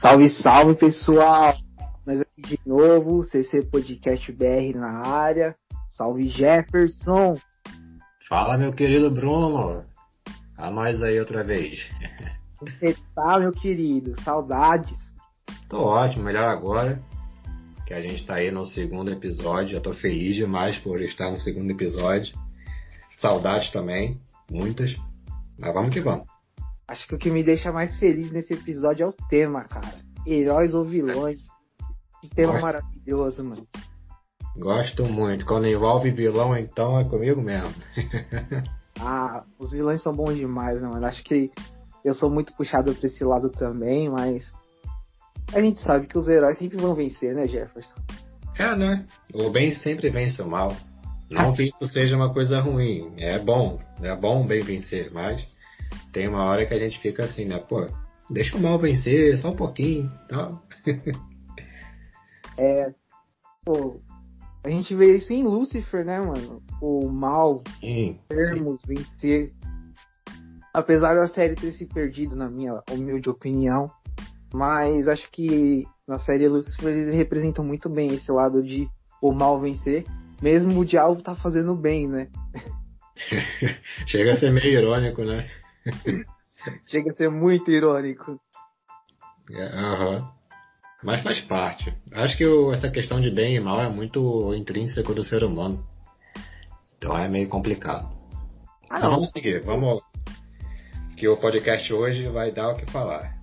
Salve, salve pessoal! Nós aqui de novo, CC Podcast BR na área. Salve Jefferson! Fala meu querido Bruno! A nós aí outra vez. Você tá, meu querido? Saudades! Tô ótimo, melhor agora. Que a gente tá aí no segundo episódio. Já tô feliz demais por estar no segundo episódio. Saudades também, muitas. Mas vamos que vamos. Acho que o que me deixa mais feliz nesse episódio é o tema, cara. Heróis ou vilões. Que tema Gosto. maravilhoso, mano. Gosto muito. Quando envolve vilão, então é comigo mesmo. Ah, os vilões são bons demais, né, mano? Acho que eu sou muito puxado pra esse lado também, mas. A gente sabe que os heróis sempre vão vencer, né, Jefferson? É, né? O bem sempre vence o mal. Não que isso seja uma coisa ruim. É bom. É bom o bem vencer, mas tem uma hora que a gente fica assim, né? Pô, deixa o mal vencer só um pouquinho tal. Pô, a gente vê isso em Lucifer, né, mano? O mal, Sim, sim. termos, vencer. Apesar da série ter se perdido, na minha humilde opinião. Mas acho que na série Lucifer eles representam muito bem esse lado de o mal vencer. Mesmo o diabo tá fazendo bem, né? Chega a ser meio irônico, né? Chega a ser muito irônico. É, Aham. Mas faz parte. Acho que o- essa questão de bem e mal é muito intrínseco do ser humano. Então é meio complicado. Ah, Mas não. vamos seguir, vamos. Que o podcast hoje vai dar o que falar.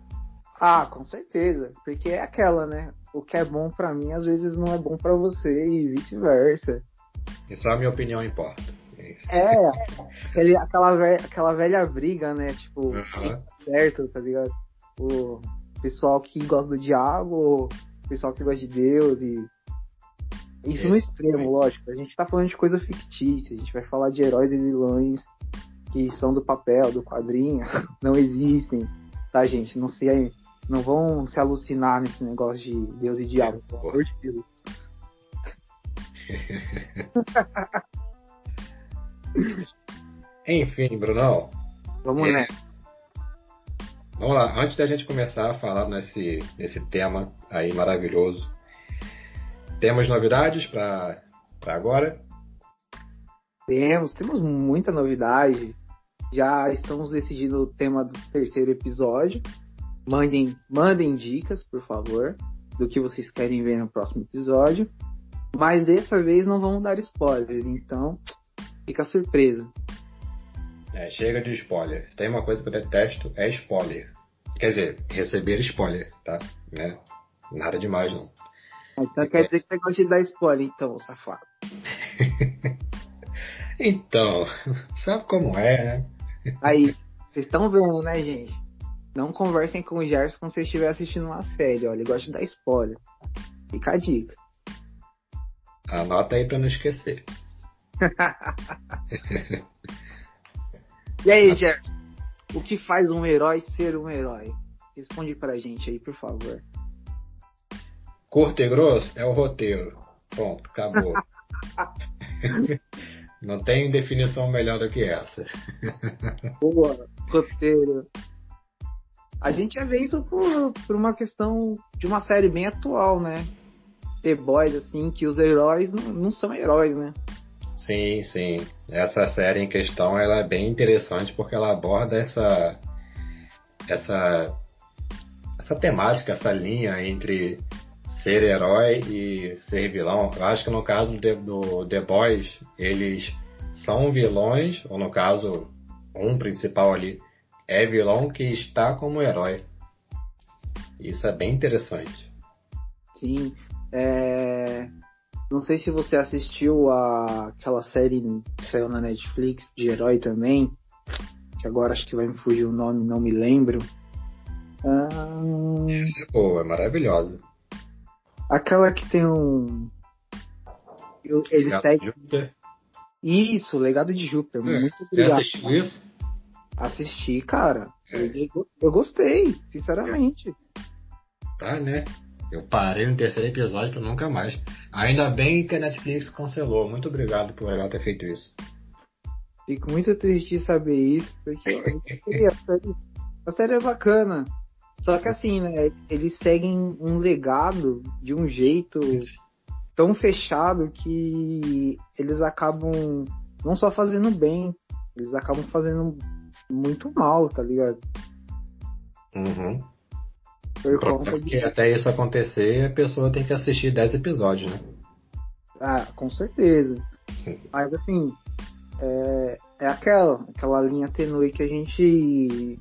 Ah, com certeza. Porque é aquela, né? O que é bom pra mim, às vezes não é bom pra você e vice-versa. E só a minha opinião importa. É. É, aquele, aquela, ve- aquela velha briga, né? Tipo, certo, tá ligado? O pessoal que gosta do diabo, o pessoal que gosta de Deus e. Isso É. no extremo, lógico. A gente tá falando de coisa fictícia, a gente vai falar de heróis e vilões que são do papel, do quadrinho, não existem, tá, gente? Não se. Não vão se alucinar nesse negócio de Deus e diabo, pelo amor de Deus. Enfim, Brunão, Vamos É. nessa. vamos lá. Antes da gente começar a falar nesse, nesse tema aí maravilhoso, temos novidades para agora? Temos, temos muita novidade. Já estamos decidindo o tema do terceiro episódio. Mandem, mandem dicas, por favor, do que vocês querem ver no próximo episódio. Mas dessa vez não vamos dar spoilers, então fica surpresa. É, chega de spoiler. Tem uma coisa que eu detesto, é spoiler. Quer dizer, receber spoiler, tá? Né? Nada demais, não. Então quer dizer que você gosta de dar spoiler, então, safado. Então, sabe como é, né? Aí, vocês estão vendo, né, gente? Não conversem com o Gerson quando você estiver assistindo uma série, olha, ele gosta de dar spoiler. Fica a dica. Anota aí pra não esquecer. E aí, Gerson? O que faz um herói ser um herói? Responde pra gente aí, por favor. Curto e grosso é o roteiro. Pronto, acabou. não tem definição melhor do que essa. Boa, roteiro. A gente vê isso por, por uma questão de uma série bem atual, né? The Boys, assim, que os heróis não, não são heróis, né? Sim, sim. Essa série em questão ela é bem interessante porque ela aborda essa essa essa temática, essa linha entre ser herói e ser vilão. Eu acho que no caso do do The Boys, eles são vilões, ou no caso, um principal ali é vilão que está como herói. Isso é bem interessante. Sim. É... Não sei se você assistiu a... aquela série que saiu na Netflix de herói também. Que agora acho que vai me fugir o nome, não me lembro. Ah, Pô, é maravilhosa. Aquela que tem um. eu- Ele Gato segue. Júpiter. Isso, Legado de Júpiter. É, Muito Você obrigado. assistiu isso? Assisti, cara. É. Eu, eu gostei, sinceramente. Tá, né? Eu parei no terceiro episódio pra nunca mais. Ainda bem que a Netflix cancelou. Muito obrigado por ela ter feito isso. Fico muito triste de saber isso, porque a série- a série é bacana. Só que assim, né? Eles seguem um legado de um jeito tão fechado que eles acabam não só fazendo bem, eles acabam fazendo muito mal, tá ligado? Uhum. Por conta de... até isso acontecer, a pessoa tem que assistir 10 episódios, né? Ah, com certeza. Mas assim, é, é aquela, aquela linha tenue que a gente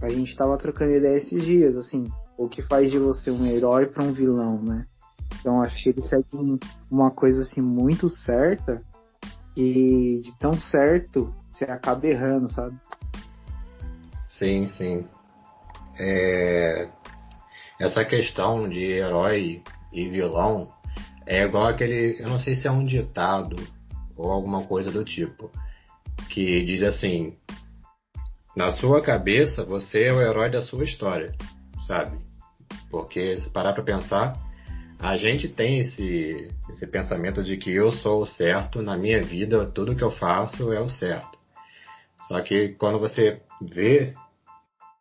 a gente tava trocando ideia esses dias, assim, o que faz de você um herói para um vilão, né? Então acho que eles seguem uma coisa assim muito certa e de tão certo você acaba errando, sabe? Sim, sim. É... Essa questão de herói e vilão é igual aquele. Eu não sei se é um ditado ou alguma coisa do tipo. Que diz assim: Na sua cabeça, você é o herói da sua história, sabe? Porque se parar pra pensar, a gente tem esse, esse pensamento de que eu sou o certo na minha vida, tudo que eu faço é o certo. Só que quando você vê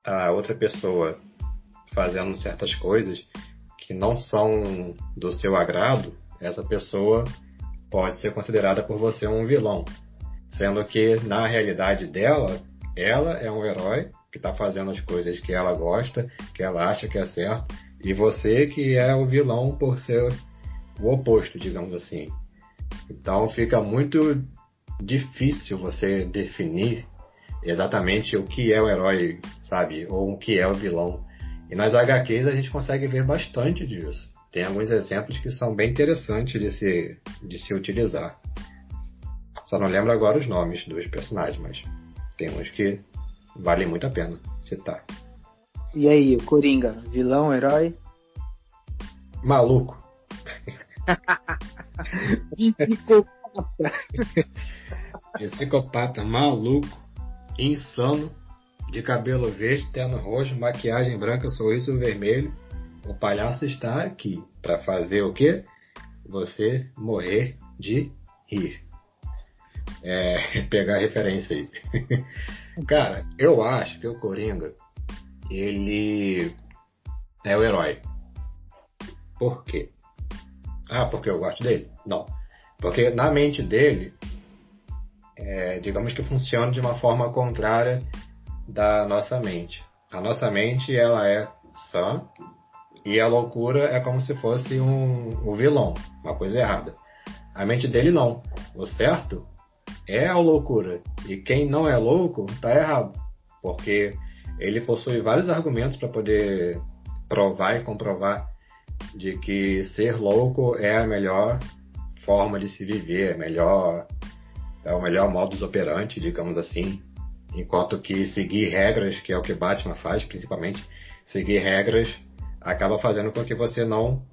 a outra pessoa fazendo certas coisas que não são do seu agrado, essa pessoa pode ser considerada por você um vilão. Sendo que, na realidade dela, ela é um herói que está fazendo as coisas que ela gosta, que ela acha que é certo, e você que é o vilão por ser o oposto, digamos assim. Então fica muito difícil você definir exatamente o que é o herói, sabe? Ou o que é o vilão. E nas HQs a gente consegue ver bastante disso. Tem alguns exemplos que são bem interessantes de se, de se utilizar. Só não lembro agora os nomes dos personagens, mas tem uns que valem muito a pena citar. E aí, o Coringa, vilão, herói? Maluco. Psicopata. Psicopata, maluco, insano, de cabelo verde, terno roxo, maquiagem branca, sorriso vermelho. O palhaço está aqui para fazer o quê? Você morrer de rir. É, pegar a referência aí. Cara, eu acho que o Coringa ele é o herói. Por quê? Ah, porque eu gosto dele? Não. Porque na mente dele, é, digamos que funciona de uma forma contrária da nossa mente. A nossa mente, ela é sã e a loucura é como se fosse um, um vilão, uma coisa errada. A mente dele não. O certo é a loucura. E quem não é louco, tá errado. Porque ele possui vários argumentos para poder provar e comprovar de que ser louco é a melhor forma de se viver, é melhor é o melhor modus operandi, digamos assim, enquanto que seguir regras, que é o que Batman faz, principalmente, seguir regras acaba fazendo com que você não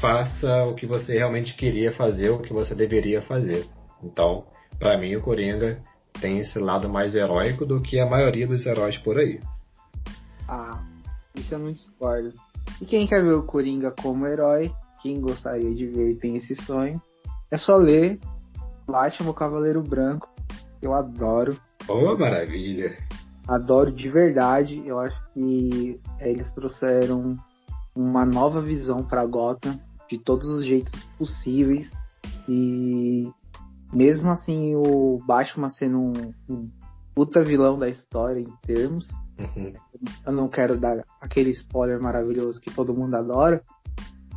faça o que você realmente queria fazer, o que você deveria fazer. Então, para mim, o Coringa tem esse lado mais heróico do que a maioria dos heróis por aí. Ah, isso eu não discordo. E quem quer ver o Coringa como herói, quem gostaria de ver e tem esse sonho, é só ler Batman o Cavaleiro Branco. Eu adoro. Oh, maravilha! Adoro de verdade. Eu acho que eles trouxeram uma nova visão para Gotham de todos os jeitos possíveis e mesmo assim o Batman sendo um, um puta vilão da história em termos, uhum. eu não quero dar aquele spoiler maravilhoso que todo mundo adora.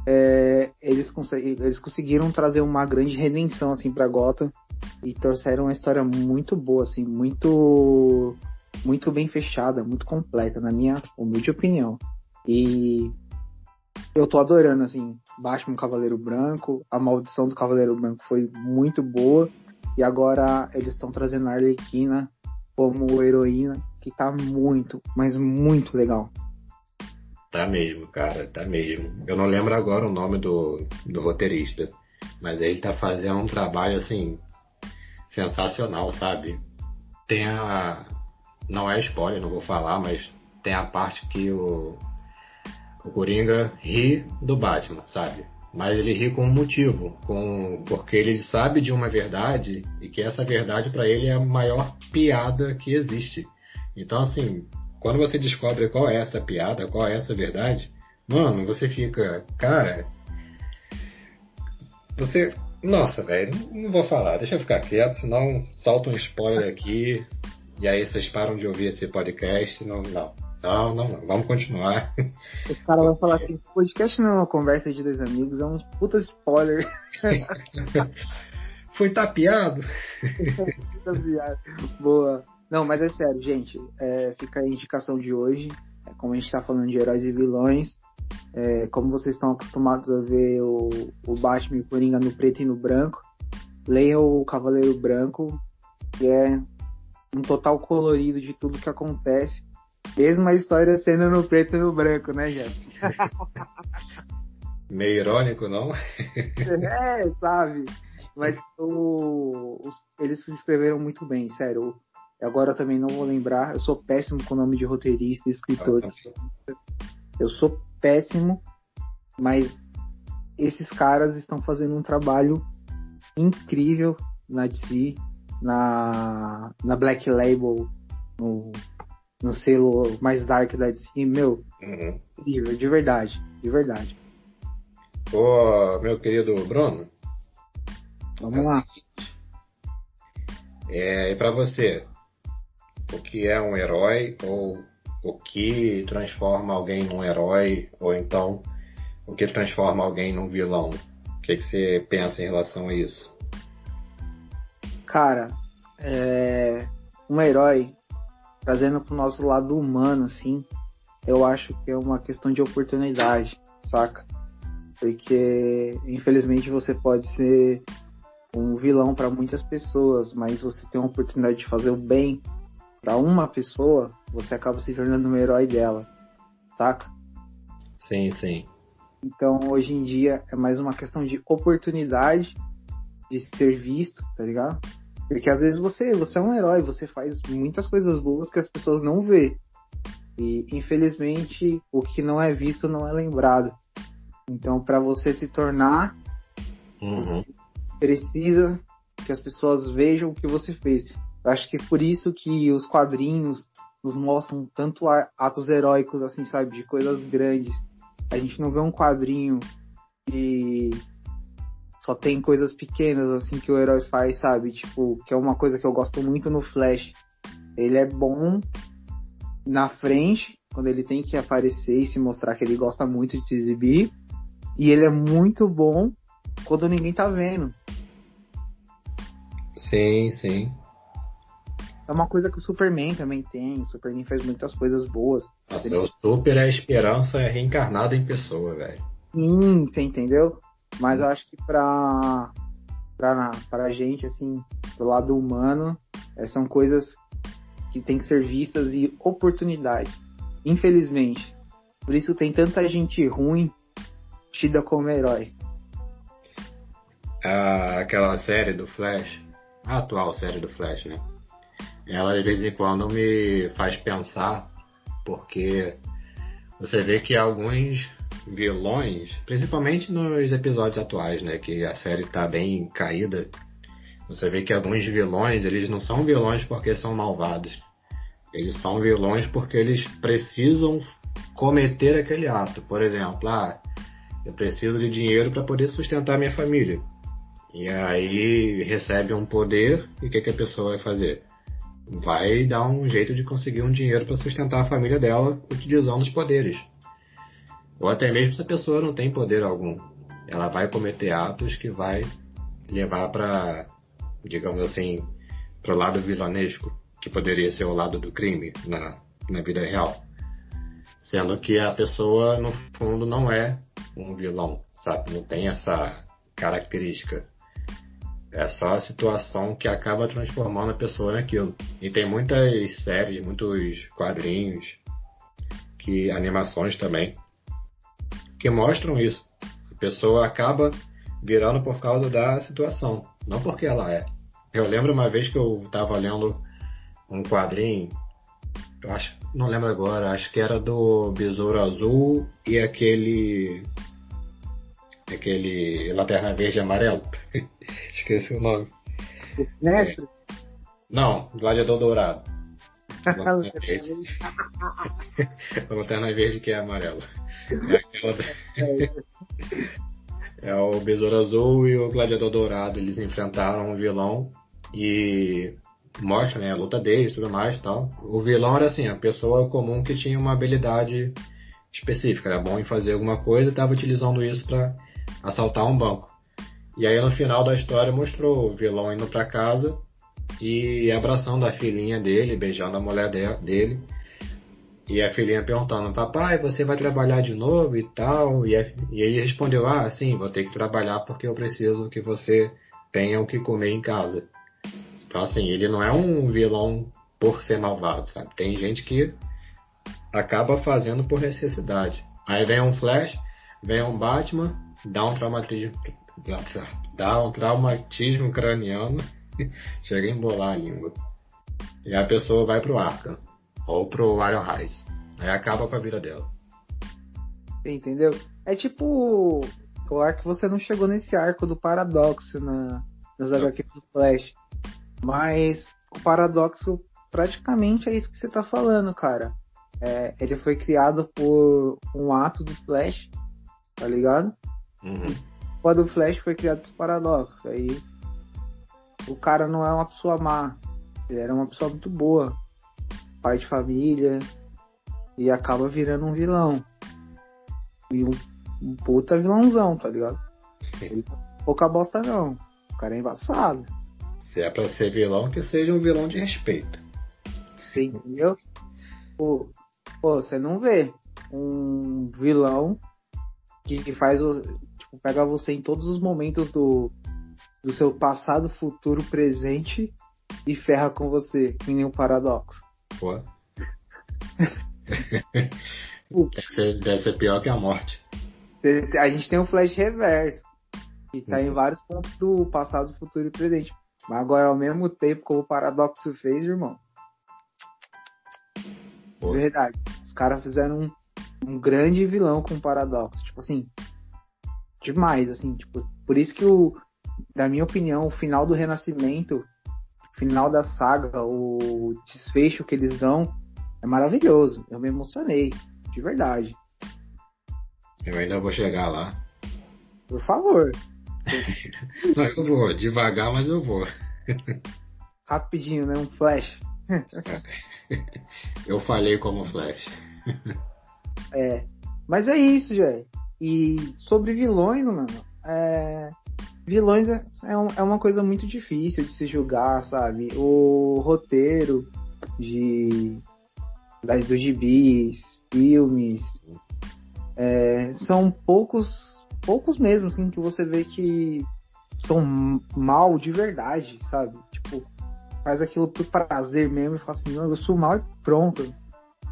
É, eles, eles conseguiram trazer uma grande redenção assim para Gotham e trouxeram uma história muito boa assim, muito muito bem fechada, muito completa na minha humilde opinião. E eu tô adorando, assim, Batman Cavaleiro Branco, a maldição do Cavaleiro Branco foi muito boa, e agora eles estão trazendo a Arlequina como heroína, que tá muito, mas muito legal. Tá mesmo, cara, tá mesmo. Eu não lembro agora o nome do, do roteirista, mas ele tá fazendo um trabalho, assim, sensacional, sabe? Tem a. Não é spoiler, não vou falar, mas tem a parte que o o Coringa ri do Batman, sabe? Mas ele ri com um motivo, com porque ele sabe de uma verdade e que essa verdade para ele é a maior piada que existe. Então, assim, quando você descobre qual é essa piada, qual é essa verdade, mano, você fica, cara. Você. Nossa, velho, não vou falar, deixa eu ficar quieto, senão solta um spoiler aqui e aí vocês param de ouvir esse podcast. Não, não. Não, não, não. Vamos continuar. O cara vai falar assim, esse podcast não é uma conversa de dois amigos, é um puta spoiler. Foi tapeado? Boa. Não, mas é sério, gente. É, fica a indicação de hoje. É, como a gente tá falando de heróis e vilões. É, como vocês estão acostumados a ver o, o Batman e o Coringa no preto e no branco. Leiam o Cavaleiro Branco, que é um total colorido de tudo que acontece. Mesmo a história sendo no preto e no branco, né, Jeff? Meio irônico, não? é, sabe? Mas o, os, eles se escreveram muito bem, sério. Agora eu também não vou lembrar. Eu sou péssimo com o nome de roteirista e escritor. Ah, eu sou péssimo, mas esses caras estão fazendo um trabalho incrível na DC, na, na Black Label, no, no selo mais dark da DC. Meu, uhum. incrível, de verdade, de verdade. Ô, meu querido Bruno. Vamos lá. É, e para você, o que é um herói ou o que transforma alguém num herói ou então o que transforma alguém num vilão? O que, que você pensa em relação a isso? Cara, é... um herói trazendo pro nosso lado humano, assim, eu acho que é uma questão de oportunidade, saca? Porque infelizmente você pode ser um vilão para muitas pessoas, mas você tem a oportunidade de fazer o bem para uma pessoa, você acaba se tornando um herói dela, saca? Sim, sim. Então hoje em dia é mais uma questão de oportunidade de ser visto, tá ligado? Porque às vezes você, você é um herói, você faz muitas coisas boas que as pessoas não vê. E infelizmente o que não é visto não é lembrado. Então para você se tornar, uhum. você precisa que as pessoas vejam o que você fez. Eu acho que é por isso que os quadrinhos nos mostram tanto atos heróicos, assim, sabe, de coisas grandes. A gente não vê um quadrinho que só tem coisas pequenas, assim, que o herói faz, sabe? Tipo, que é uma coisa que eu gosto muito no Flash. Ele é bom na frente, quando ele tem que aparecer e se mostrar que ele gosta muito de se exibir. E ele é muito bom quando ninguém tá vendo. Sim, sim. É uma coisa que o Superman também tem. O Superman faz muitas coisas boas. Nossa, ele... o Super é a esperança reencarnada em pessoa, velho. Sim, você entendeu? Mas eu acho que pra, pra, pra gente, assim, do lado humano, é, são coisas que tem que ser vistas e oportunidades. Infelizmente. Por isso tem tanta gente ruim tida como herói. Ah, aquela série do Flash, a atual série do Flash, né? Ela de vez em quando me faz pensar, porque você vê que alguns vilões, principalmente nos episódios atuais, né, que a série está bem caída, você vê que alguns vilões, eles não são vilões porque são malvados. Eles são vilões porque eles precisam cometer aquele ato. Por exemplo, ah, eu preciso de dinheiro para poder sustentar minha família. E aí recebe um poder e o que, que a pessoa vai fazer? Vai dar um jeito de conseguir um dinheiro para sustentar a família dela utilizando os poderes. Ou até mesmo se a pessoa não tem poder algum, ela vai cometer atos que vai levar para, digamos assim, para o lado vilanesco, que poderia ser o lado do crime na, na vida real. Sendo que a pessoa, no fundo, não é um vilão, sabe? Não tem essa característica. É só a situação que acaba transformando a pessoa naquilo. E tem muitas séries, muitos quadrinhos, que animações também, que mostram isso. A pessoa acaba virando por causa da situação, não porque ela é. Eu lembro uma vez que eu estava lendo um quadrinho, eu acho, não lembro agora, acho que era do Besouro Azul e aquele aquele Lanterna Verde e Amarelo. Esqueci o nome. Mestre? É, não, Gladiador Dourado. Lanterna verde. a lanterna verde que é amarela. É aquela. É o Besouro Azul e o Gladiador Dourado. Eles enfrentaram um vilão e mostra né, a luta deles e tudo mais tal. O vilão era assim, a pessoa comum que tinha uma habilidade específica, era bom em fazer alguma coisa e estava utilizando isso para assaltar um banco. E aí no final da história mostrou o vilão indo para casa e abraçando a filhinha dele, beijando a mulher dele. E a filhinha perguntando, papai, você vai trabalhar de novo e tal? E, a, e ele respondeu, ah, sim, vou ter que trabalhar porque eu preciso que você tenha o que comer em casa. Então assim, ele não é um vilão por ser malvado, sabe? Tem gente que acaba fazendo por necessidade. Aí vem um Flash, vem um Batman, dá um traumatismo, dá um traumatismo craniano, chega a embolar a língua. E a pessoa vai pro Arkham. Ou pro Iron Rise. Aí acaba com a vida dela. Entendeu? É tipo. Acho que você não chegou nesse arco do paradoxo na, nas HQs do Flash. Mas o paradoxo praticamente é isso que você tá falando, cara. É, ele foi criado por um ato do Flash, tá ligado? Uhum. Quando o Flash foi criado dos paradoxos. Aí o cara não é uma pessoa má. Ele era uma pessoa muito boa pai de família e acaba virando um vilão. E um, um puta vilãozão, tá ligado? Ele, pouca bosta não. O cara é embaçado. Se é pra ser vilão, que seja um vilão de respeito. Sim, entendeu? Pô, pô, você não vê um vilão que faz. Tipo, pega você em todos os momentos do, do seu passado, futuro, presente e ferra com você, que nem um paradoxo. Pô. deve, ser, deve ser pior que a morte. A gente tem um flash reverso. Que tá uhum. em vários pontos do passado, futuro e presente. Mas agora, ao mesmo tempo, como o Paradoxo fez, irmão. Pô. Verdade. Os caras fizeram um, um grande vilão com Paradoxo. Tipo assim. Demais, assim. Tipo, por isso que o. Na minha opinião, o final do Renascimento final da saga, o desfecho que eles dão é maravilhoso. Eu me emocionei, de verdade. Eu ainda vou chegar lá. Por favor. Não, eu vou, devagar, mas eu vou. Rapidinho, né? Um flash. eu falei como flash. É. Mas é isso, Jé. E sobre vilões, mano, é vilões é, é, é, uma coisa muito difícil de se julgar, sabe? O roteiro de das dos gibis, filmes, é, são poucos, poucos mesmo, assim, que você vê que são mal de verdade, sabe? Tipo, faz aquilo por prazer mesmo e fala assim, não, eu sou mal e pronto.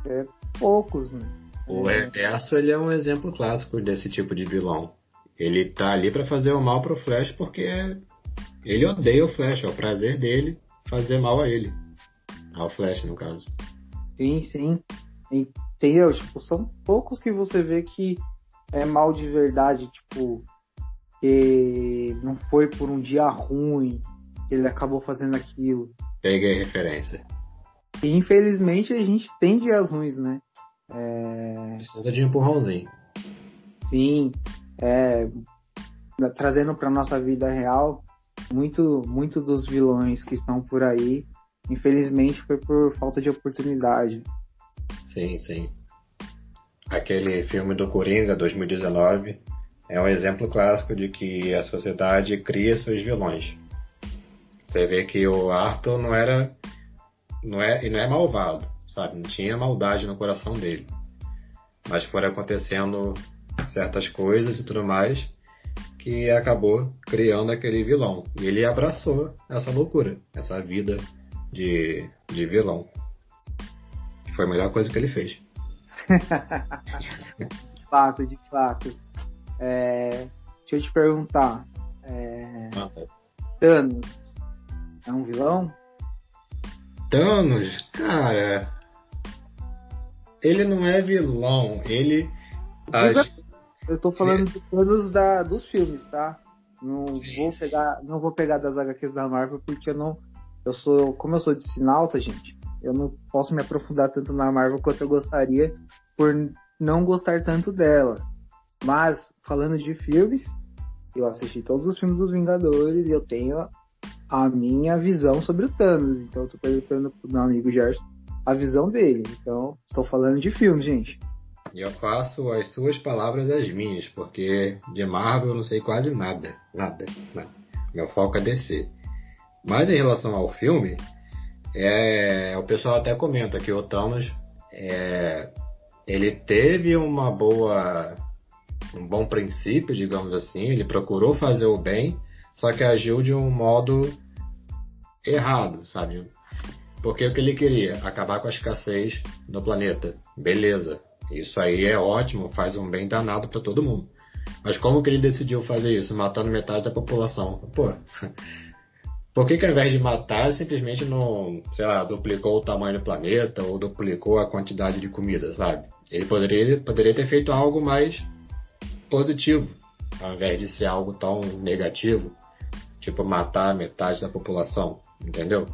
É poucos, né? O Reverso, ele é um exemplo clássico desse tipo de vilão. Ele tá ali para fazer o mal pro Flash porque ele odeia o Flash, é o prazer dele fazer mal a ele. Ao Flash, no caso. Sim, sim. Entendeu? Tipo, são poucos que você vê que é mal de verdade, tipo, que não foi por um dia ruim que ele acabou fazendo aquilo. Peguei referência. E infelizmente a gente tem dias ruins, né? É... Precisa de empurrãozinho. Sim, é, trazendo para nossa vida real, muito, muito dos vilões que estão por aí, infelizmente foi por falta de oportunidade. Sim, sim. Aquele filme do Coringa, 2019, é um exemplo clássico de que a sociedade cria seus vilões. Você vê que o Arthur não era. Não é, não é malvado, sabe? Não tinha maldade no coração dele. Mas foram acontecendo certas coisas e tudo mais, que acabou criando aquele vilão. E ele abraçou essa loucura, essa vida de, de vilão. Foi a melhor coisa que ele fez. de fato, de fato. É, deixa eu te perguntar. É, ah, Thanos é um vilão? Thanos, cara. Ele não é vilão. Ele. As, eu tô falando de todos da, dos filmes, tá? Não sim, vou pegar, não vou pegar das HQs da Marvel porque eu não, eu sou, como eu sou de Sinalta, gente, Eu não posso me aprofundar tanto na Marvel quanto eu gostaria por não gostar tanto dela. Mas, falando de filmes, eu assisti todos os filmes dos Vingadores e eu tenho a minha visão sobre o Thanos. Então eu tô perguntando pro meu amigo Gerson a visão dele. Então, estou falando de filmes, gente. E eu faço as suas palavras as minhas, porque de Marvel eu não sei quase nada. Nada, nada. Meu foco é DC. Mas em relação ao filme, é, o pessoal até comenta que o Thanos é, ele teve uma boa um bom princípio, digamos assim, ele procurou fazer o bem, só que agiu de um modo errado, sabe? Porque o que ele queria? Acabar com a escassez no planeta. Beleza. Isso aí é ótimo, faz um bem danado para todo mundo. Mas como que ele decidiu fazer isso? Matando metade da população. Pô, por que, que ao invés de matar, simplesmente não, sei lá, duplicou o tamanho do planeta ou duplicou a quantidade de comida, sabe? Ele poderia, poderia ter feito algo mais positivo, ao invés de ser algo tão negativo, tipo matar metade da população, entendeu?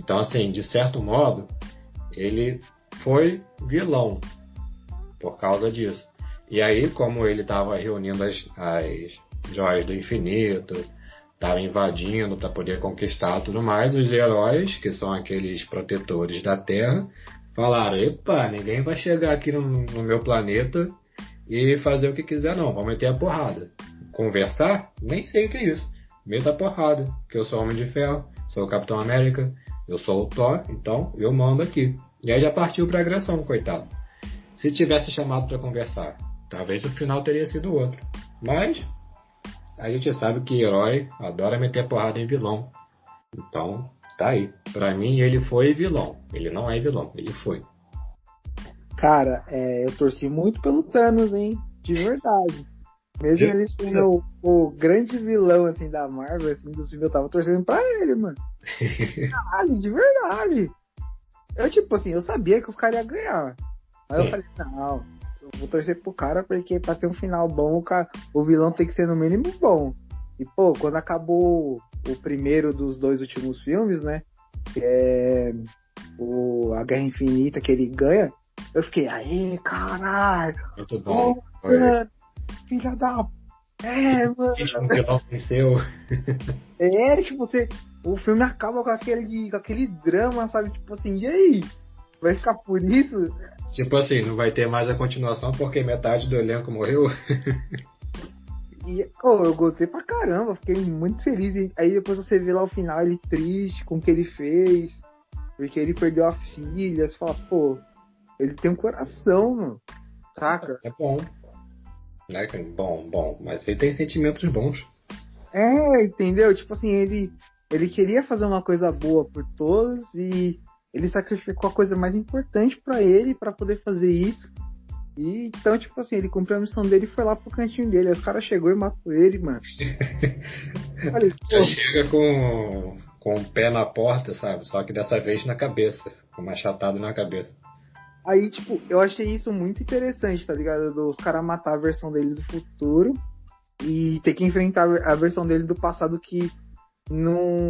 Então, assim, de certo modo, ele foi vilão por causa disso. E aí, como ele estava reunindo as, as joias do infinito, estava invadindo para poder conquistar tudo mais, os heróis, que são aqueles protetores da Terra, falaram: epa, ninguém vai chegar aqui no, no meu planeta e fazer o que quiser, não. Vamos meter a porrada. Conversar? Nem sei o que é isso. Meta a porrada, que eu sou Homem de Ferro, sou o Capitão América, eu sou o Thor, então eu mando aqui. E aí já partiu pra agressão, coitado. Se tivesse chamado para conversar, talvez o final teria sido outro. Mas a gente sabe que herói adora meter porrada em vilão. Então, tá aí. Pra mim, ele foi vilão. Ele não é vilão, ele foi. Cara, é, eu torci muito pelo Thanos, hein? De verdade. Mesmo ele sendo o, o, grande vilão, assim, da Marvel, assim, do filme, eu tava torcendo pra ele, mano. Caralho, de verdade. Eu, tipo assim, eu sabia que os caras iam ganhar. Aí Sim. eu falei, não, eu vou torcer pro cara, porque pra ter um final bom, o, cara, o vilão tem que ser no mínimo bom. E, pô, quando acabou o primeiro dos dois últimos filmes, né? Que é o, a Guerra Infinita que ele ganha, eu fiquei, aí, caralho! Muito bom. Oh, mano, filha da. É, mano. venceu. É, tipo, você. O filme acaba com aquele, com aquele drama, sabe? Tipo assim, e aí? Vai ficar por isso? Tipo assim, não vai ter mais a continuação porque metade do elenco morreu. E, oh, eu gostei pra caramba, fiquei muito feliz. Aí depois você vê lá o final, ele triste com o que ele fez, porque ele perdeu a filha. Você fala, pô, ele tem um coração, mano. Saca? É bom. Né? Bom, bom. Mas ele tem sentimentos bons. É, entendeu? Tipo assim, ele, ele queria fazer uma coisa boa por todos e ele sacrificou a coisa mais importante para ele para poder fazer isso. E então, tipo assim, ele cumpriu a missão dele e foi lá pro cantinho dele. Aí os caras chegou e matou ele, mano. Falei, Já chega com, com o pé na porta, sabe? Só que dessa vez na cabeça. Com uma achatado na cabeça. Aí, tipo, eu achei isso muito interessante, tá ligado? Dos caras matar a versão dele do futuro e ter que enfrentar a versão dele do passado que não,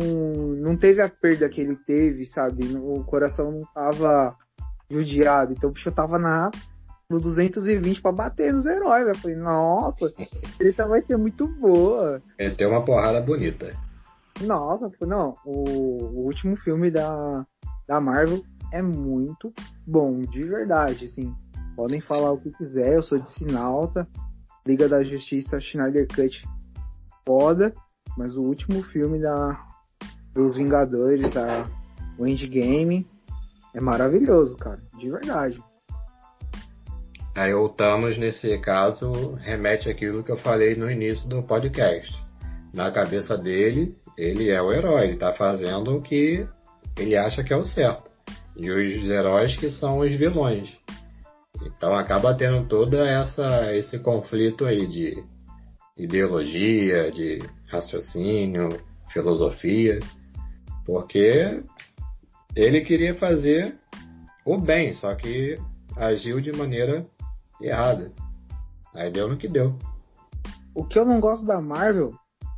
não teve a perda que ele teve, sabe? O coração não tava judiado. Então o bicho tava na, no 220 pra bater nos heróis, Eu falei, nossa, ele vai ser muito boa. Ele tem uma porrada bonita. Nossa, não, o, o último filme da, da Marvel é muito bom, de verdade, assim. Podem falar o que quiser, eu sou de Sinalta, Liga da Justiça, Schneider Cut, foda, mas o último filme da, dos Vingadores, a, o Endgame, é maravilhoso, cara, de verdade. Aí o Thanos, nesse caso, remete aquilo que eu falei no início do podcast. Na cabeça dele, ele é o herói, ele tá fazendo o que ele acha que é o certo e os heróis que são os vilões. Então acaba tendo toda essa esse conflito aí de ideologia, de raciocínio, filosofia, porque ele queria fazer o bem, só que agiu de maneira errada. Aí deu no que deu. O que eu não gosto da Marvel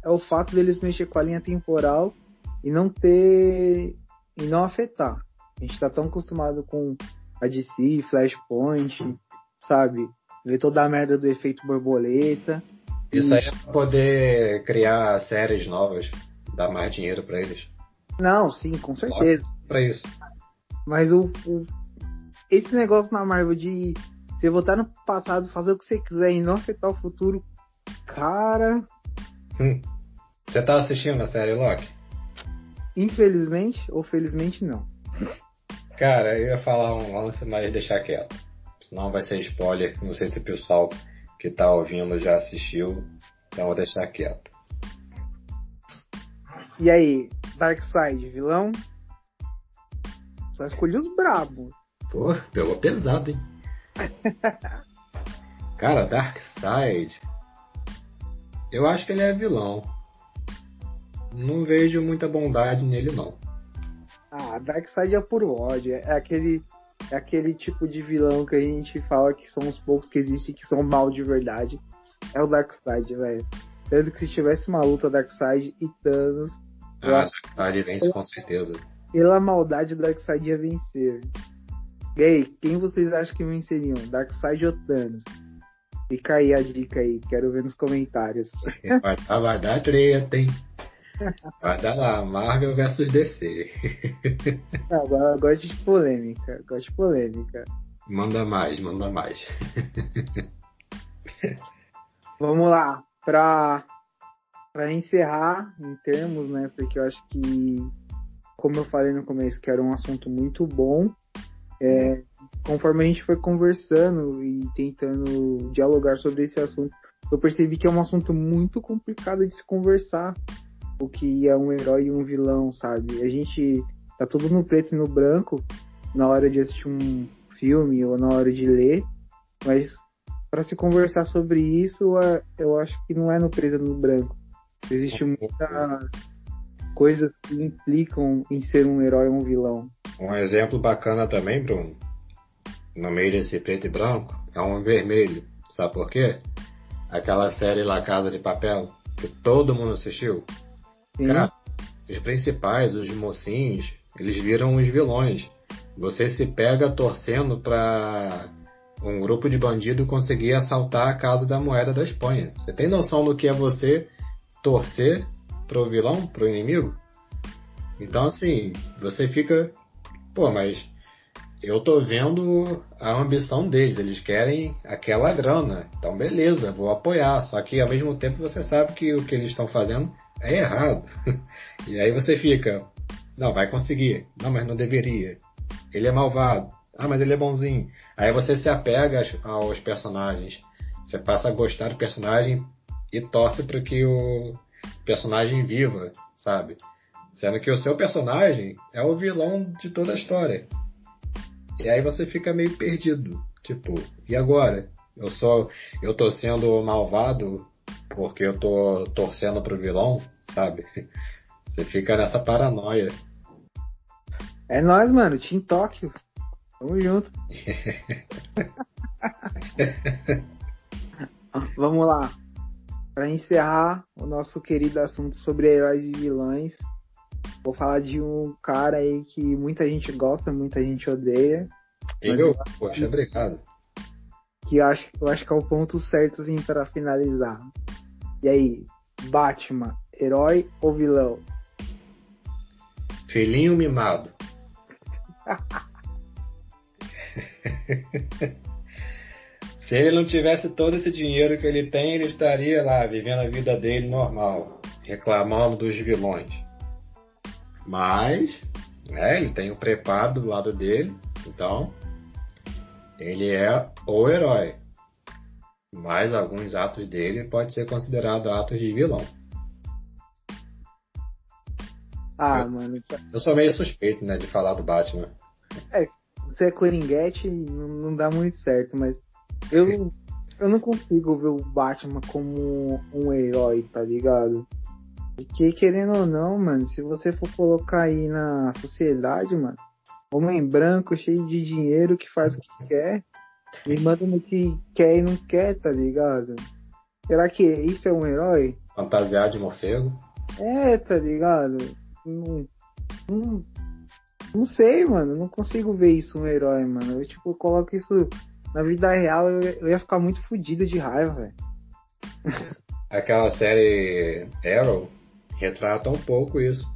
é o fato deles mexer com a linha temporal e não ter e não afetar. A gente tá tão acostumado com a DC, Flashpoint, sabe? Ver toda a merda do efeito borboleta. Isso aí é pra poder criar séries novas, dar mais dinheiro pra eles. Não, sim, com certeza. Pra isso. Mas o, o- esse negócio na Marvel de você voltar no passado, fazer o que você quiser e não afetar o futuro, cara, Você tá assistindo a série Loki? infelizmente ou felizmente não. Cara, eu ia falar um lance, mas deixar quieto. Senão vai ser spoiler. Não sei se o pessoal que tá ouvindo já assistiu. Então vou deixar quieto. E aí, Darkseid, vilão? Só escolhi os brabos. Pô, pegou pesado, hein? Cara, Darkseid. Eu acho que ele é vilão. Não vejo muita bondade nele, não. Ah, Darkseid é puro ódio. É aquele, é aquele tipo de vilão que a gente fala que são os poucos que existem que são mal de verdade. É o Darkseid, velho. Tanto que se tivesse uma luta Darkseid e Thanos, Ah, Darkseid vence com certeza. pela maldade Darkseid ia vencer. E aí, quem vocês acham que venceriam? Darkseid ou Thanos? Fica aí a dica aí, quero ver nos comentários. Vai vai dar treta, hein? Vai dar lá, Marvel versus DC. Agora eu gosto de polêmica, gosto de polêmica. Manda mais, manda mais. Vamos lá, pra, pra encerrar em termos, né? Porque eu acho que, como eu falei no começo, que era um assunto muito bom. é, conforme a gente foi conversando e tentando dialogar sobre esse assunto, eu percebi que é um assunto muito complicado de se conversar. O que é um herói e um vilão, sabe? A gente tá tudo no preto e no branco na hora de assistir um filme ou na hora de ler, mas para se conversar sobre isso, eu acho que não é no preto e no branco. Existem muitas coisas que implicam em ser um herói ou um vilão. Um exemplo bacana também, Bruno, no meio desse preto e branco, é um vermelho. Sabe por quê? Aquela série La Casa de Papel, que todo mundo assistiu. Cara, os principais, os mocinhos, eles viram os vilões. Você se pega torcendo pra um grupo de bandido conseguir assaltar a Casa da Moeda da Espanha. Você tem noção do que é você torcer pro vilão, pro inimigo? Então, assim, você fica. Pô, mas eu tô vendo a ambição deles. Eles querem aquela grana. Então, beleza, vou apoiar. Só que ao mesmo tempo você sabe que o que eles estão fazendo é errado. e aí você fica. Não, vai conseguir. Não, mas não deveria. Ele é malvado. Ah, mas ele é bonzinho. Aí você se apega aos- personagens. Você passa a gostar do personagem e torce para que o personagem viva, sabe? Sendo que o seu personagem é o vilão de toda a história. E aí você fica meio perdido. Tipo, e agora? Eu sou. Eu tô sendo malvado porque eu tô torcendo pro vilão, sabe? Você fica nessa paranoia. É nóis, mano. Team Tóquio. Tamo junto. Vamos lá. Pra encerrar o nosso querido assunto sobre heróis e vilões, vou falar de um cara aí que muita gente gosta, muita gente odeia, eu poxa, obrigado. que eu acho, eu acho que é o ponto certo assim para finalizar. E aí, Batman, herói ou vilão? Filhinho mimado. Se ele não tivesse todo esse dinheiro que ele tem, ele estaria lá vivendo a vida dele normal, reclamando dos vilões. Mas, né, ele tem o preparo do lado dele, então ele é o herói. Mas alguns atos dele pode ser considerado atos de vilão. Ah, Eu- mano, Eu sou meio suspeito, né, de falar do Batman. você é coringuete não, não dá muito certo, mas eu, eu não consigo ver o Batman como um herói, tá ligado? Porque querendo ou não, mano, se você for colocar aí na sociedade, mano, homem branco, cheio de dinheiro, que faz o que quer, e manda no que quer e não quer, tá ligado? Será que isso é um herói? Fantasiado de morcego. É, tá ligado? Não, não, Não sei, mano. Não consigo ver isso um herói, mano. Eu, tipo, coloco isso na vida real, eu, eu ia ficar muito fodido de raiva, velho. Aquela série Arrow retrata um pouco isso.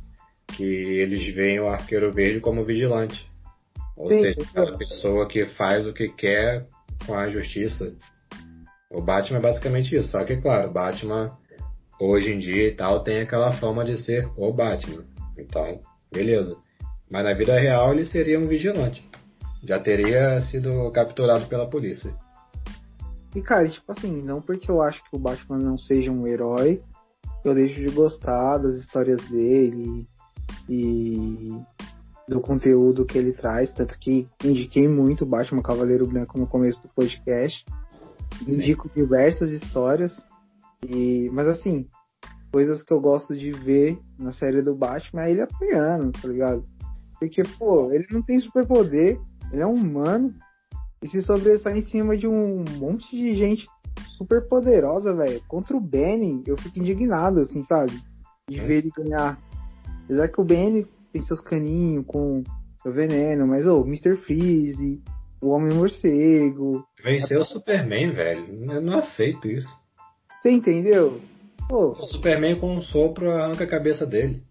Que eles veem o Arqueiro Verde como vigilante. Ou Sim, seja, aquela pessoa que faz o que quer com a justiça. O Batman é basicamente isso. Só que, claro, Batman hoje em dia e tal tem aquela fama de ser o Batman. Então, beleza. Mas na vida real ele seria um vigilante. Já teria sido capturado pela polícia. E cara, tipo assim, não porque eu acho que o Batman não seja um herói, eu deixo de gostar das histórias dele e do conteúdo que ele traz, tanto que indiquei muito o Batman Cavaleiro Branco no começo do podcast. Indico Sim. diversas histórias. E, mas assim, coisas que eu gosto de ver na série do Batman é ele apanhando, tá ligado? Porque, pô, ele não tem superpoder, ele é um humano e se sobressai em cima de um monte de gente super poderosa, velho. Contra o Benny, eu fico indignado, assim, sabe? De é. ver ele ganhar. Apesar que o Benny tem seus caninhos com seu veneno, mas, ô, oh, Mr. Freeze, o Homem-Morcego. Venceu a... o Superman, velho. Eu não aceito isso. Você entendeu? Pô, o Superman com um sopro arranca a cabeça dele.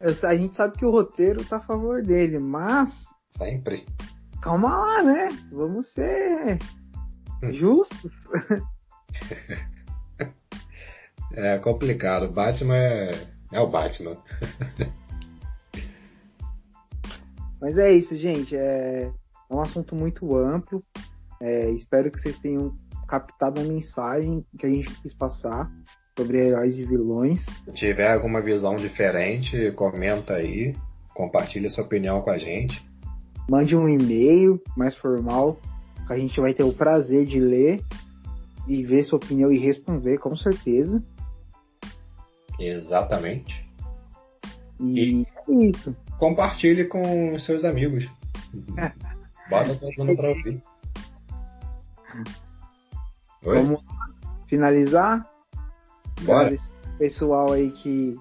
A gente sabe que o roteiro tá a favor dele, mas. Sempre. Calma lá, né? Vamos ser hum. justos. é complicado. Batman é, é o Batman. mas é isso, gente. É, é um assunto muito amplo. É, espero que vocês tenham captado a mensagem que a gente quis passar sobre heróis e vilões. Se tiver alguma visão diferente, comenta aí, compartilha sua opinião com a gente. Mande um e-mail mais formal, que a gente vai ter o prazer de ler e ver sua opinião e responder, com certeza. Exatamente. E, e é isso. Compartilhe com seus amigos. Bota todo mundo pra ouvir. Oi? Vamos finalizar? Bora. pessoal aí que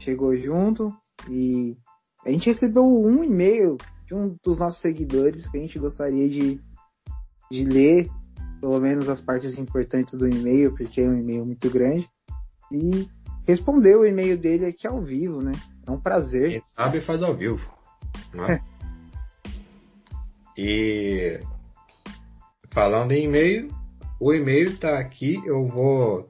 chegou junto e a gente recebeu um e-mail de um dos nossos seguidores que a gente gostaria de, de ler pelo menos as partes importantes do e-mail, porque é um e-mail muito grande, e respondeu o e-mail dele aqui ao vivo, né? É um prazer. Quem sabe faz ao vivo. Né? e falando em e-mail, o e-mail está aqui, eu vou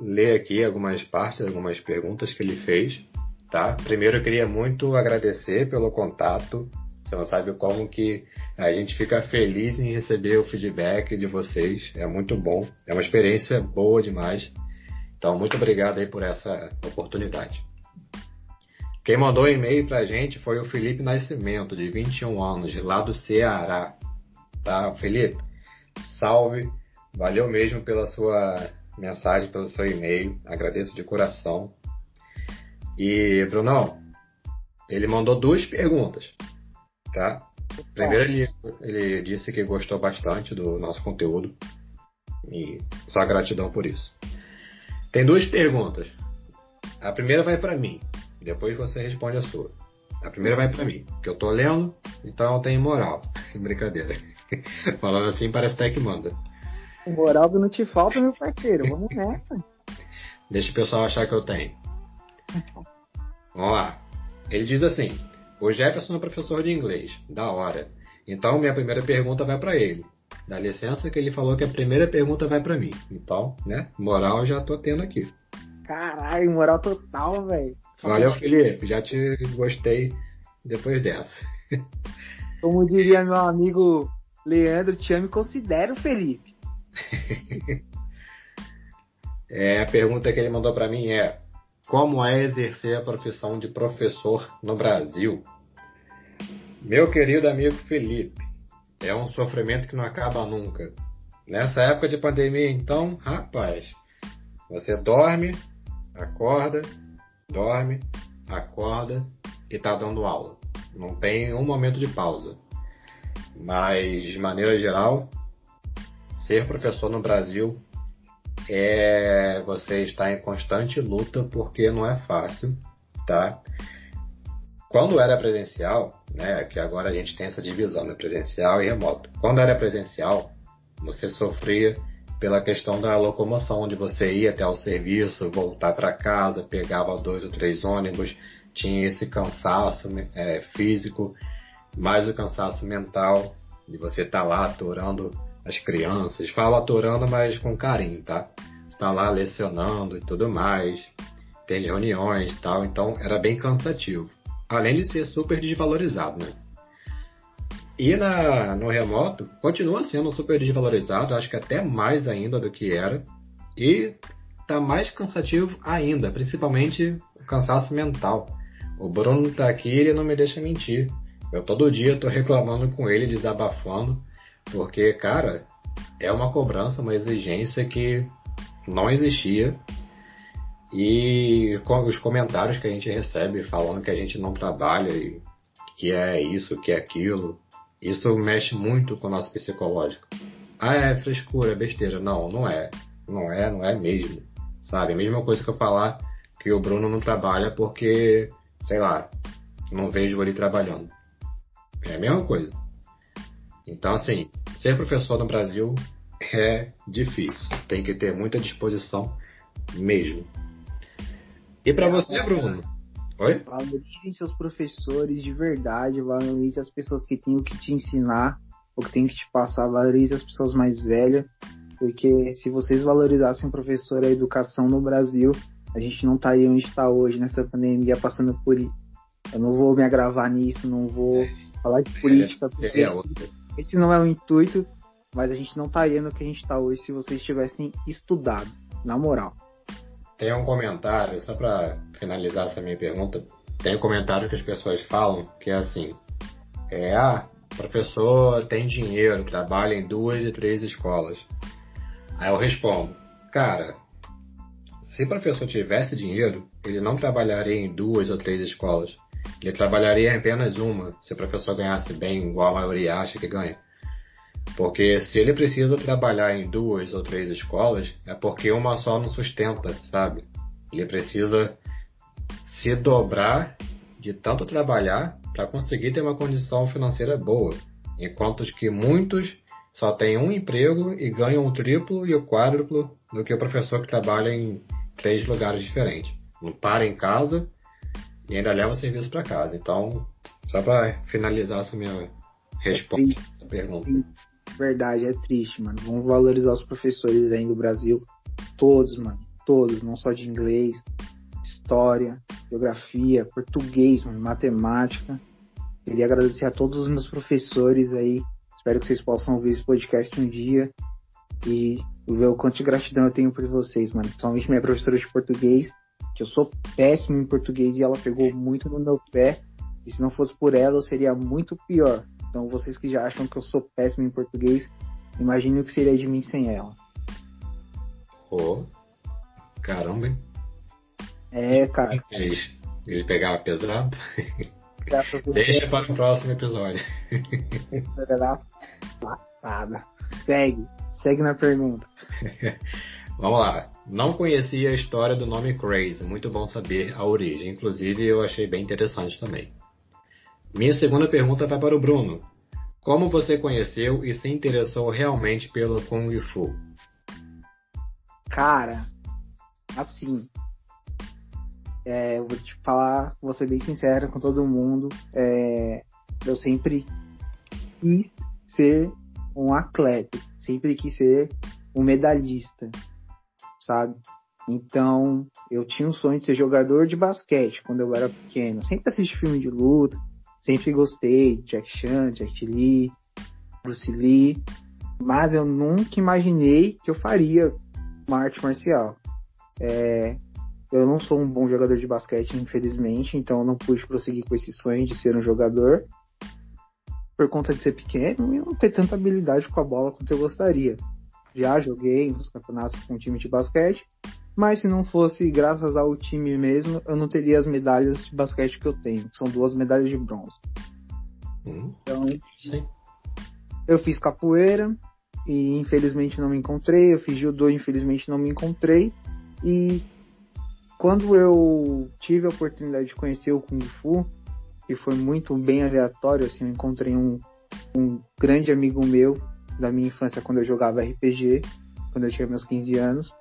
ler aqui algumas partes, algumas perguntas que ele fez, tá? Primeiro eu queria muito agradecer pelo contato. Você não sabe como que a gente fica feliz em receber o feedback de vocês. É muito bom, é uma experiência boa demais. Então, muito obrigado aí por essa oportunidade. Quem mandou um e-mail pra gente foi o Felipe Nascimento, de 21 anos, lá do Ceará. Tá, Felipe? Salve! Valeu mesmo pela sua mensagem, pelo seu e-mail. Agradeço de coração. E, Brunão, ele mandou duas perguntas, tá? Primeiro, ele, ele disse que gostou bastante do nosso conteúdo. E só gratidão por isso. Tem duas perguntas. A primeira vai para mim. Depois você responde a sua. A primeira vai para mim, que eu tô lendo, então eu tenho moral. Brincadeira. Falando assim parece até que manda. Moral não te falta, meu parceiro. Vamos nessa. Deixa o pessoal achar que eu tenho. Vamos lá. Ele diz assim: O Jefferson é professor de inglês. Da hora. Então, minha primeira pergunta vai para ele. Dá licença que ele falou que a primeira pergunta vai para mim. Então, né? Moral já tô tendo aqui. Caralho, moral total, velho. Valeu, Felipe. Já te gostei depois dessa. Como diria meu amigo Leandro, te amo e considero, Felipe. é, a pergunta que ele mandou para mim é: Como é exercer a profissão de professor no Brasil? Meu querido amigo Felipe, é um sofrimento que não acaba nunca. Nessa época de pandemia, então, rapaz, você dorme, acorda, dorme, acorda e tá dando aula. Não tem um momento de pausa. Mas, de maneira geral, ser professor no Brasil é você estar em constante luta porque não é fácil, tá? quando era presencial, né, que agora a gente tem essa divisão, né, presencial e remoto. Quando era presencial, você sofria pela questão da locomoção, onde você ia até o serviço, voltar para casa, pegava dois ou três ônibus, tinha esse cansaço é, físico, mais o cansaço mental de você estar tá lá aturando as crianças. Falo aturando, mas com carinho, tá? Está lá lecionando e tudo mais, tem reuniões e tal, então era bem cansativo além de ser super desvalorizado, né? E na, no remoto, continua sendo super desvalorizado, acho que até mais ainda do que era. E tá mais cansativo ainda, principalmente o cansaço mental. O Bruno tá aqui ele não me deixa mentir. Eu todo dia tô reclamando com ele, desabafando, porque, cara, é uma cobrança, uma exigência que não existia e com os comentários que a gente recebe falando que a gente não trabalha e que é isso, que é aquilo, isso mexe muito com o nosso psicológico. Ah, é frescura, é besteira. Não, não é. Não é, não é mesmo. Sabe? A mesma coisa que eu falar que o Bruno não trabalha porque, sei lá, não vejo ele trabalhando. É a mesma coisa. Então, assim, ser professor no Brasil é difícil. Tem que ter muita disposição mesmo. E para você, Bruno? Oi? Valorizem seus professores de verdade, valorize as pessoas que têm o que te ensinar, o que tem que te passar, valorize as pessoas mais velhas, porque se vocês valorizassem o professor e a educação no Brasil, a gente não estaria onde está hoje nessa pandemia passando por isso. Eu não vou me agravar nisso, não vou é. Falar de política, porque é, é esse não é o intuito, mas a gente não estaria no que a gente está hoje se vocês tivessem estudado, na moral. Tem um comentário, só para finalizar essa minha pergunta, tem um comentário que as pessoas falam que é assim: é, ah, professor tem dinheiro, trabalha em duas e três escolas. Aí eu respondo: cara, se o professor tivesse dinheiro, ele não trabalharia em duas ou três escolas. Ele trabalharia apenas uma, se o professor ganhasse bem, igual a maioria acha que ganha. Porque se ele precisa trabalhar em duas ou três escolas, é porque uma só não sustenta, sabe? Ele precisa se dobrar de tanto trabalhar para conseguir ter uma condição financeira boa. Enquanto que muitos só têm um emprego e ganham o triplo e o quádruplo do que o professor que trabalha em três lugares diferentes. Não para em casa e ainda leva o serviço para casa. Então, só para finalizar essa minha resposta à pergunta. Verdade, é triste, mano. Vamos valorizar os professores aí do Brasil. Todos, mano. Todos, não só de inglês, história, geografia, português, mano, matemática. Queria agradecer a todos os meus professores aí. Espero que vocês possam ouvir esse podcast um dia e ver o quanto de gratidão eu tenho por vocês, mano. Principalmente minha professora de português, que eu sou péssimo em português e ela pegou muito no meu pé. E se não fosse por ela, eu seria muito pior. Então vocês que já acham que eu sou péssimo em português, imagine o que seria de mim sem ela. Oh, caramba, hein? É, cara. Ele pegava pesado? Deixa para o próximo episódio. Passada. Segue. Segue na pergunta. Vamos lá. Não conhecia a história do nome Crazy. Muito bom saber a origem. Inclusive, eu achei bem interessante também. Minha segunda pergunta vai para o Bruno. Como você conheceu e se interessou realmente pelo Kung Fu? Cara, assim, é, eu vou te falar, vou ser bem sincero com todo mundo, é, eu sempre quis ser um atleta, sempre quis ser um medalhista, sabe? Então, eu tinha um sonho de ser jogador de basquete quando eu era pequeno. Sempre assisti filme de luta, Sempre gostei de Jack Chan, Jack Lee, Bruce Lee, mas eu nunca imaginei que eu faria uma arte marcial. É, eu não sou um bom jogador de basquete, infelizmente, então eu não pude prosseguir com esse sonho de ser um jogador por conta de ser pequeno e não ter tanta habilidade com a bola quanto eu gostaria. Já joguei nos campeonatos com time de basquete, mas se não fosse graças ao time mesmo, eu não teria as medalhas de basquete que eu tenho. São duas medalhas de bronze. Hum, então, sim. eu fiz capoeira e infelizmente não me encontrei. Eu fiz judô e infelizmente não me encontrei. E quando eu tive a oportunidade de conhecer o Kung Fu, que foi muito bem aleatório, assim, eu encontrei um, um grande amigo meu da minha infância quando eu jogava RPG, quando eu tinha meus 15 anos.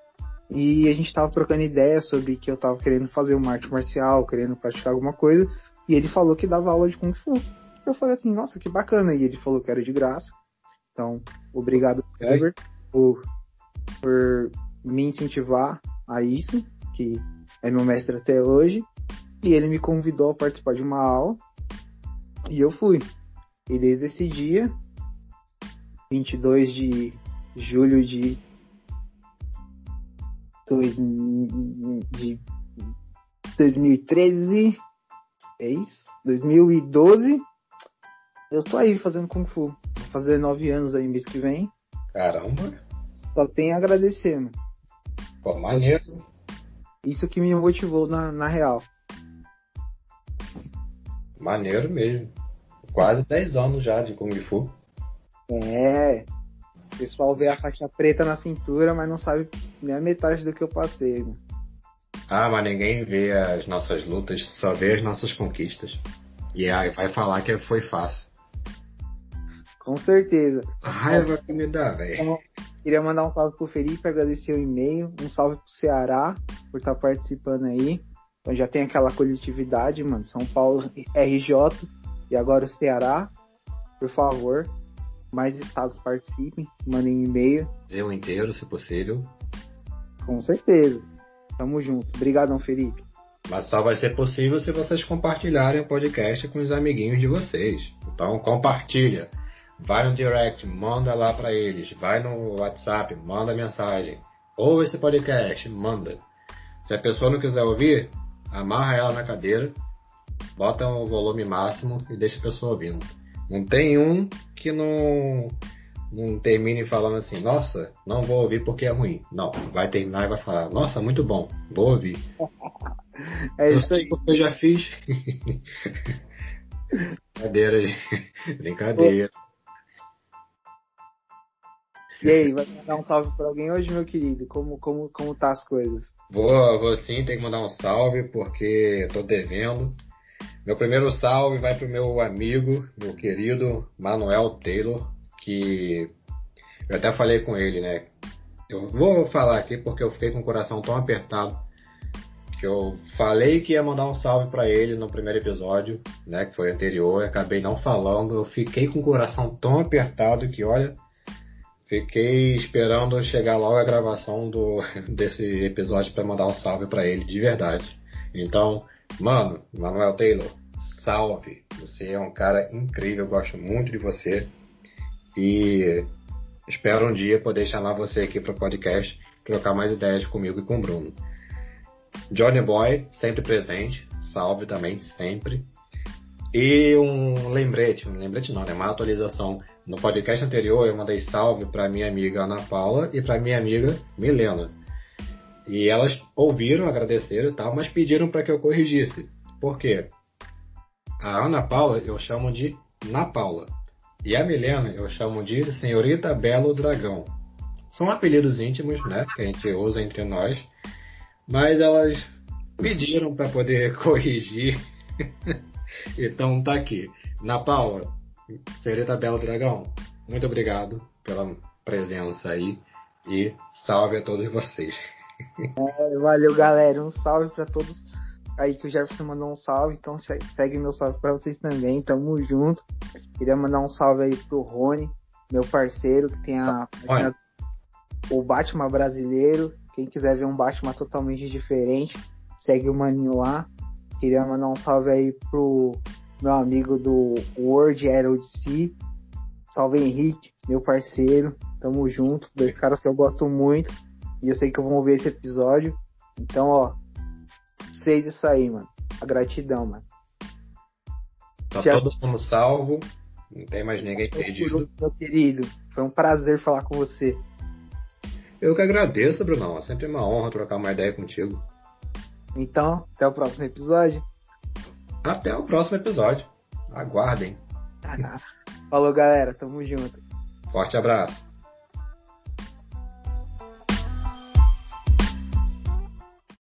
E a gente tava trocando ideia sobre que eu tava querendo fazer uma arte marcial, querendo praticar alguma coisa. E ele falou que dava aula de Kung Fu. Eu falei assim, nossa, que bacana. E ele falou que era de graça. Então, obrigado, por, por me incentivar a isso, que é meu mestre até hoje. E ele me convidou a participar de uma aula. E eu fui. E desde esse dia, 22 de julho de, dois, de 2013, é isso? 2012, eu tô aí fazendo Kung Fu. Vou fazer nove anos aí mês que vem. Caramba. Só tenho a agradecer, mano. Pô, maneiro. Isso que me motivou na, na real. Maneiro mesmo. Quase 10 anos já de Kung Fu. É. O pessoal vê a faixa preta na cintura, mas não sabe nem a metade do que eu passei. Mano. Ah, mas ninguém vê as nossas lutas, só vê as nossas conquistas. E aí vai falar que foi fácil. Com certeza. A raiva que me dá, velho. Queria mandar um salve pro Felipe, agradecer o e-mail. Um salve pro Ceará por estar tá participando aí. Então já tem aquela coletividade, mano. São Paulo, RJ e agora o Ceará. Por favor, mais estados participem, mandem e-mail. Brasil inteiro, se possível. Com certeza. Tamo junto. Obrigadão, Felipe. Mas só vai ser possível se vocês compartilharem o podcast com os amiguinhos de vocês. Então compartilha. Vai no direct, manda lá para eles. Vai no WhatsApp, manda mensagem. Ouve esse podcast, manda. Se a pessoa não quiser ouvir, amarra ela na cadeira, bota o volume máximo e deixa a pessoa ouvindo. Não tem um que não, não termine falando assim, nossa, não vou ouvir porque é ruim. Não, vai terminar e vai falar, nossa, muito bom, vou ouvir. É isso aí. Eu já fiz. Brincadeira, gente. Brincadeira. E aí, vai mandar um salve pra alguém hoje, meu querido? Como, como, como tá as coisas? Vou, vou sim, tem que mandar um salve porque tô devendo. Meu primeiro salve vai pro meu amigo, meu querido Manuel Taylor, que eu até falei com ele, né? Eu vou falar aqui porque eu fiquei com o coração tão apertado que eu falei que ia mandar um salve para ele no primeiro episódio, né, que foi anterior, acabei não falando. Eu fiquei com o coração tão apertado que, olha, fiquei esperando chegar logo a gravação do desse episódio para mandar um salve para ele, de verdade. Então, mano, Manuel Taylor, salve. Você é um cara incrível, eu gosto muito de você. E espero um dia poder chamar você aqui para o podcast, trocar mais ideias comigo e com o Bruno. Johnny Boy, sempre presente. Salve também, sempre. E um lembrete, um lembrete não, né? Uma atualização. No podcast anterior eu mandei salve para minha amiga Ana Paula e para minha amiga Milena. E elas ouviram, agradeceram e tal, mas pediram para que eu corrigisse. Por quê? A Ana Paula eu chamo de Na Paula. E a Milena eu chamo de Senhorita Belo Dragão. São apelidos íntimos, né? Que a gente usa entre nós. Mas elas pediram para poder corrigir. então tá aqui. Na Paula, Senhorita Belo Dragão, muito obrigado pela presença aí. E salve a todos vocês. É, valeu, galera. Um salve para todos aí que o Jefferson mandou um salve, então segue meu salve para vocês também, tamo junto. Queria mandar um salve aí pro Rony, meu parceiro, que tem a, o Batman brasileiro. Quem quiser ver um Batman totalmente diferente, segue o maninho lá. Queria mandar um salve aí pro meu amigo do World Herald Sea. Salve Henrique, meu parceiro. Tamo junto. Dois caras que eu gosto muito. E eu sei que vão ver esse episódio. Então, ó, vocês isso aí, mano. A gratidão, mano. Tá Já... todo mundo salvo. Não tem mais ninguém perdido. Meu querido, foi um prazer falar com você. Eu que agradeço, Brunão. É sempre uma honra trocar uma ideia contigo. Então, até o próximo episódio. Até o próximo episódio. Aguardem. Falou, galera. Tamo junto. Forte abraço.